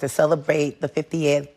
To celebrate the 50th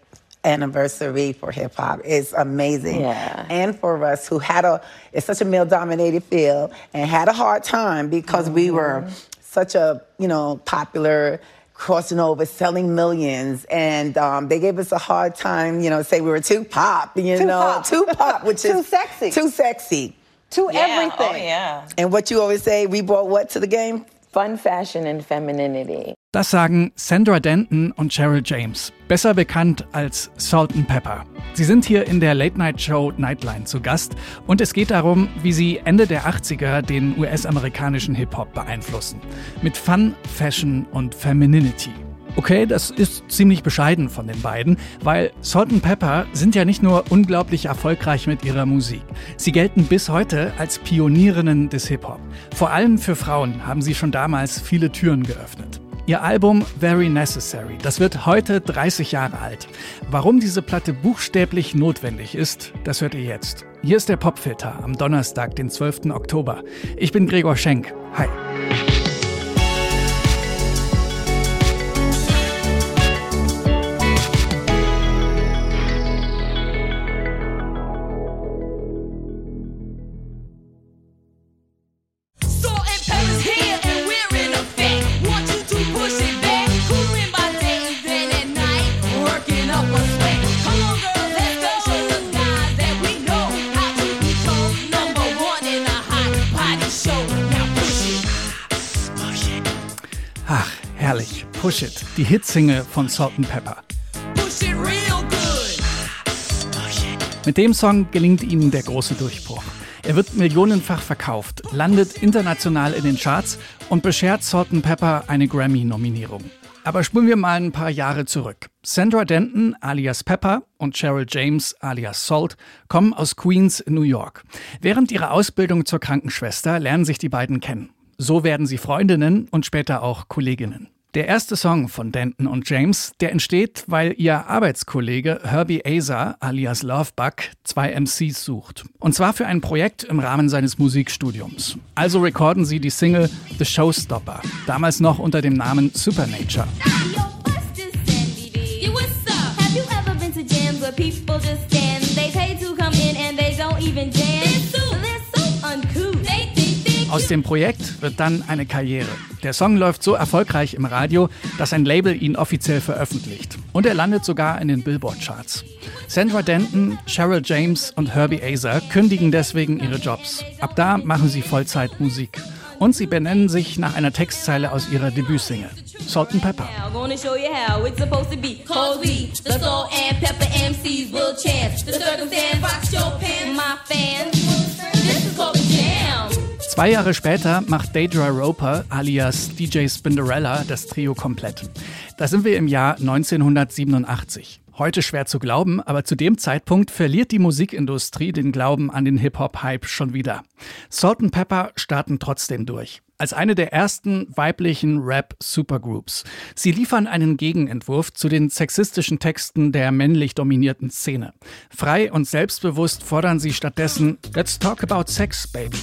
anniversary for hip hop is amazing. Yeah. And for us who had a, it's such a male dominated field and had a hard time because mm -hmm. we were such a, you know, popular crossing over, selling millions, and um, they gave us a hard time. You know, say we were too pop. You too know, pop. too pop, which is too is sexy, too sexy, too yeah. everything. Oh yeah. And what you always say, we brought what to the game? Fun, fashion, and femininity. Das sagen Sandra Denton und Cheryl James, besser bekannt als Salt and Pepper. Sie sind hier in der Late-Night-Show Nightline zu Gast und es geht darum, wie sie Ende der 80er den US-amerikanischen Hip-Hop beeinflussen. Mit Fun, Fashion und Femininity. Okay, das ist ziemlich bescheiden von den beiden, weil Salt and Pepper sind ja nicht nur unglaublich erfolgreich mit ihrer Musik. Sie gelten bis heute als Pionierinnen des Hip-Hop. Vor allem für Frauen haben sie schon damals viele Türen geöffnet. Ihr Album Very Necessary, das wird heute 30 Jahre alt. Warum diese Platte buchstäblich notwendig ist, das hört ihr jetzt. Hier ist der Popfilter am Donnerstag, den 12. Oktober. Ich bin Gregor Schenk. Hi. Push It, die Hitsingle von Salt Pepper. Mit dem Song gelingt ihnen der große Durchbruch. Er wird millionenfach verkauft, landet international in den Charts und beschert Salt Pepper eine Grammy-Nominierung. Aber spulen wir mal ein paar Jahre zurück. Sandra Denton alias Pepper und Cheryl James alias Salt kommen aus Queens New York. Während ihrer Ausbildung zur Krankenschwester lernen sich die beiden kennen. So werden sie Freundinnen und später auch Kolleginnen. Der erste Song von Denton und James, der entsteht, weil ihr Arbeitskollege Herbie Asa alias Lovebug zwei MCs sucht. Und zwar für ein Projekt im Rahmen seines Musikstudiums. Also recorden sie die Single The Showstopper, damals noch unter dem Namen Supernature. People just stand, they pay to come in and they don't even dance. Aus dem Projekt wird dann eine Karriere. Der Song läuft so erfolgreich im Radio, dass ein Label ihn offiziell veröffentlicht. Und er landet sogar in den Billboard-Charts. Sandra Denton, Cheryl James und Herbie Azer kündigen deswegen ihre Jobs. Ab da machen sie Vollzeit Musik. Und sie benennen sich nach einer Textzeile aus ihrer Debütsingle. Salt and Pepper. Zwei Jahre später macht Deidre Roper alias DJ Spinderella das Trio komplett. Da sind wir im Jahr 1987. Heute schwer zu glauben, aber zu dem Zeitpunkt verliert die Musikindustrie den Glauben an den Hip-Hop-Hype schon wieder. Salt and Pepper starten trotzdem durch. Als eine der ersten weiblichen Rap-Supergroups. Sie liefern einen Gegenentwurf zu den sexistischen Texten der männlich dominierten Szene. Frei und selbstbewusst fordern sie stattdessen Let's talk about sex, baby.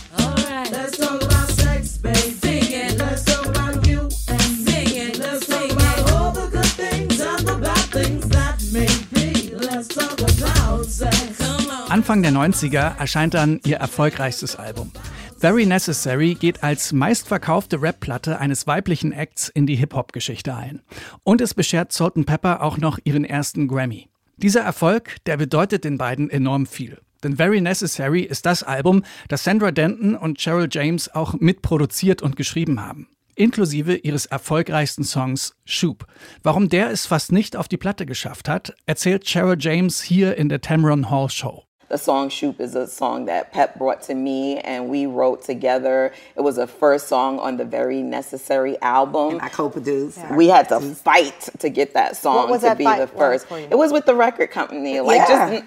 Anfang der 90er erscheint dann ihr erfolgreichstes Album. Very Necessary geht als meistverkaufte Rap-Platte eines weiblichen Acts in die Hip-Hop-Geschichte ein. Und es beschert Salt Pepper auch noch ihren ersten Grammy. Dieser Erfolg, der bedeutet den beiden enorm viel. Denn Very Necessary ist das Album, das Sandra Denton und Cheryl James auch mitproduziert und geschrieben haben. Inklusive ihres erfolgreichsten Songs Shoop. Warum der es fast nicht auf die Platte geschafft hat, erzählt Cheryl James hier in der Tamron Hall Show. The song Shoop is a song that Pep brought to me and we wrote together. It was a first song on the Very Necessary album. And I co-produced. Yeah. We had to fight to get that song to that be fight? the first. It was with the record company. Like Yeah. just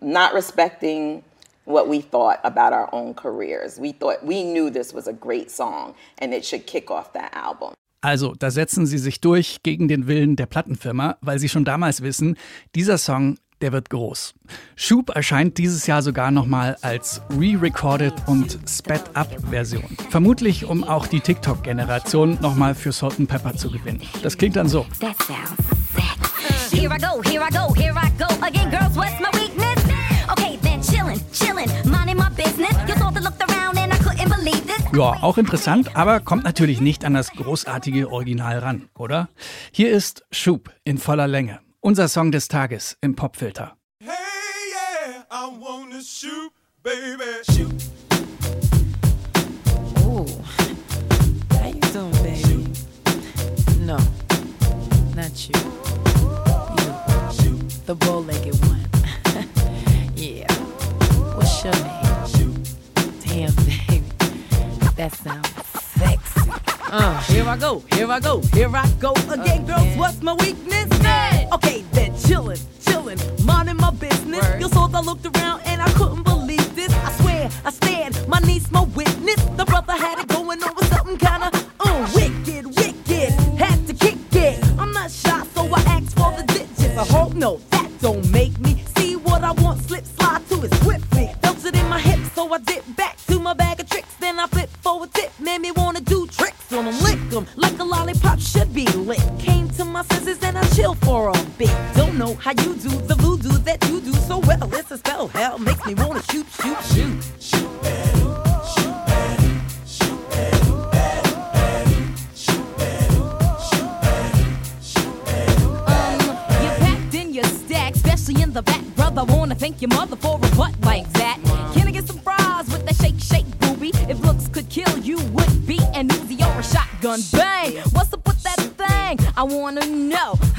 not respecting what we thought about our own careers. We thought we knew this was a great song and it should kick off that album. Also, da setzen sie sich durch gegen den Willen der Plattenfirma, weil sie schon damals wissen, dieser Song, der wird groß. Shoop erscheint dieses Jahr sogar nochmal als re-recorded und sped-up-Version. Vermutlich, um auch die TikTok-Generation nochmal für Salt Pepper zu gewinnen. Das klingt dann so. And. Ja, auch interessant, aber kommt natürlich nicht an das großartige Original ran, oder? Hier ist Schub in voller Länge. Unser Song des Tages im Popfilter. Hey, yeah, I wanna shoot, baby. Shoot. Ooh. How you doing, baby? No, not you. You, the bow-legged one. yeah. What's your name? Damn, baby, that sounds. Uh, here I go, here I go, here I go again, girls. Girls, what's my weakness? Okay, then chillin', chillin', minding my business. Word. You saw I looked around and I couldn't believe this. I swear, I stand, my niece, my witness. The brother had it going on my senses and I chill for a bit. Don't know how you do the voodoo that you do so well. It's a spell, hell makes me wanna shoot, shoot, shoot. Um, packed in the back, brother. Wanna thank your mother for a butt like that. Can I get some fries with that shake, shake, booby? If looks could kill, you would be an Uzi or a shotgun. Bang! What's up with that thing? I wanna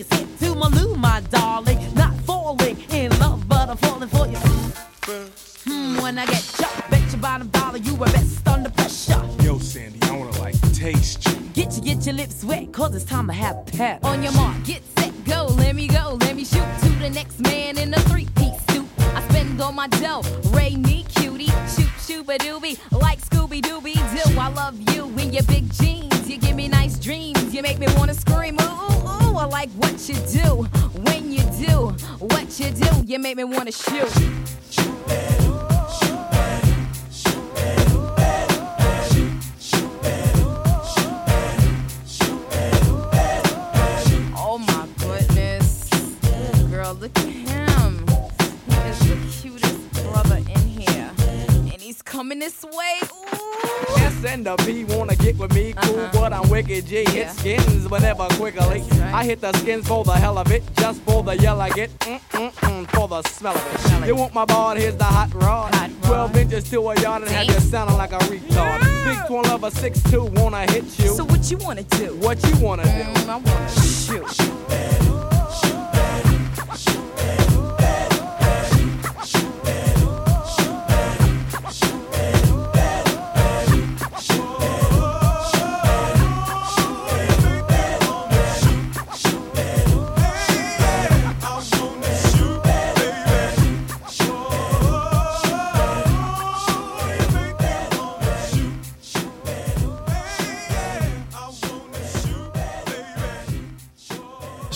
A sweat. When you sit to my loo, my darling. Not falling in love, but I'm falling for you. Hmm, when I get chucked, bet your bottom dollar you were best under pressure. Yo, Sandy, I wanna like taste you. Get you, get your lips wet, cause it's time to have pep. On your mark, get set, go. Let me go, let me shoot to the next man in a three-piece suit. I spend all my dough, make me wanna shoot. Oh coming this way. Ooh. S and the B wanna get with me, cool, but I'm wicked G. Yeah. Hit skins, but never quickly. Right. I hit the skins for the hell of it, just for the yell I get, mm mm mm, for the smell of Smell it. it. You want my ball? Here's the hot rod. Hot rod. Twelve inches to a yard and have you sounding like a retard. Big twin lover six two wanna hit you. So what you wanna do? what you wanna do? Mm, I wanna shoot.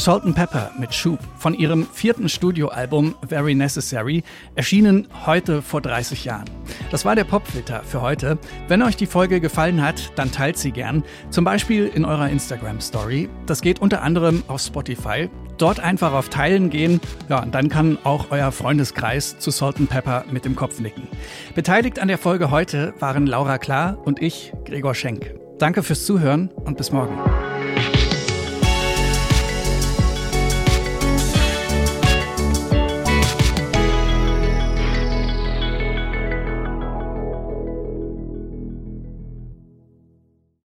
Salt and Pepper mit Schub von ihrem vierten Studioalbum Very Necessary, erschienen heute vor 30 Jahren. Das war der Popfilter für heute. Wenn euch die Folge gefallen hat, dann teilt sie gern, zum Beispiel in eurer Instagram-Story. Das geht unter anderem auf Spotify. Dort einfach auf Teilen gehen, ja, und dann kann auch euer Freundeskreis zu Salt and Pepper mit dem Kopf nicken. Beteiligt an der Folge heute waren Laura Klar und ich, Gregor Schenk. Danke fürs Zuhören und bis morgen.